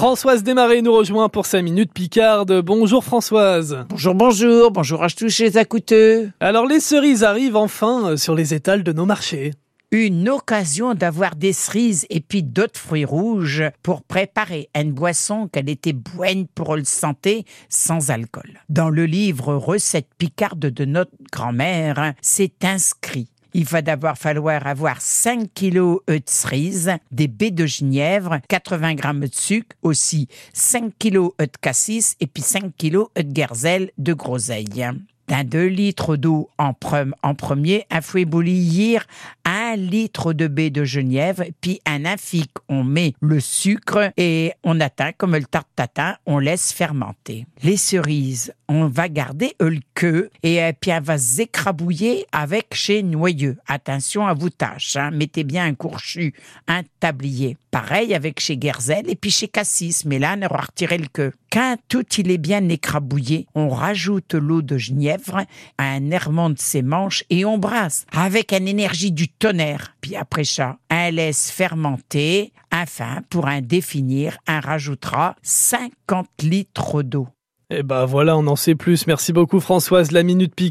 Françoise Desmarais nous rejoint pour sa minute Picarde. Bonjour Françoise. Bonjour, bonjour, bonjour à tous les accouteux. Alors les cerises arrivent enfin euh, sur les étals de nos marchés. Une occasion d'avoir des cerises et puis d'autres fruits rouges pour préparer une boisson qu'elle était bonne pour le santé sans alcool. Dans le livre Recettes picardes de notre grand-mère, c'est inscrit il va d'abord falloir avoir 5 kilos de cerises, des baies de genièvre, 80 grammes de sucre, aussi 5 kilos de cassis et puis 5 kilos de gerzel de groseille. D'un 2 litres d'eau en, en, premier, un fouet bouillir, un litre de baie de genièvre, puis un infic, on met le sucre et on atteint comme le tarte tatin, on laisse fermenter. Les cerises, on va garder le queue et euh, puis elle va s'écrabouiller avec chez noyeux. Attention à vos tâches, hein. mettez bien un courchu, un tablier. Pareil avec chez Gerzel et puis chez Cassis, mais là on aura retiré le queue. Quand tout il est bien écrabouillé, on rajoute l'eau de genièvre, un errement de ses manches et on brasse avec une énergie du tonnerre. Puis après ça, on laisse fermenter. Enfin, pour un définir, on rajoutera 50 litres d'eau. Eh ben voilà, on en sait plus. Merci beaucoup Françoise, la Minute Pique.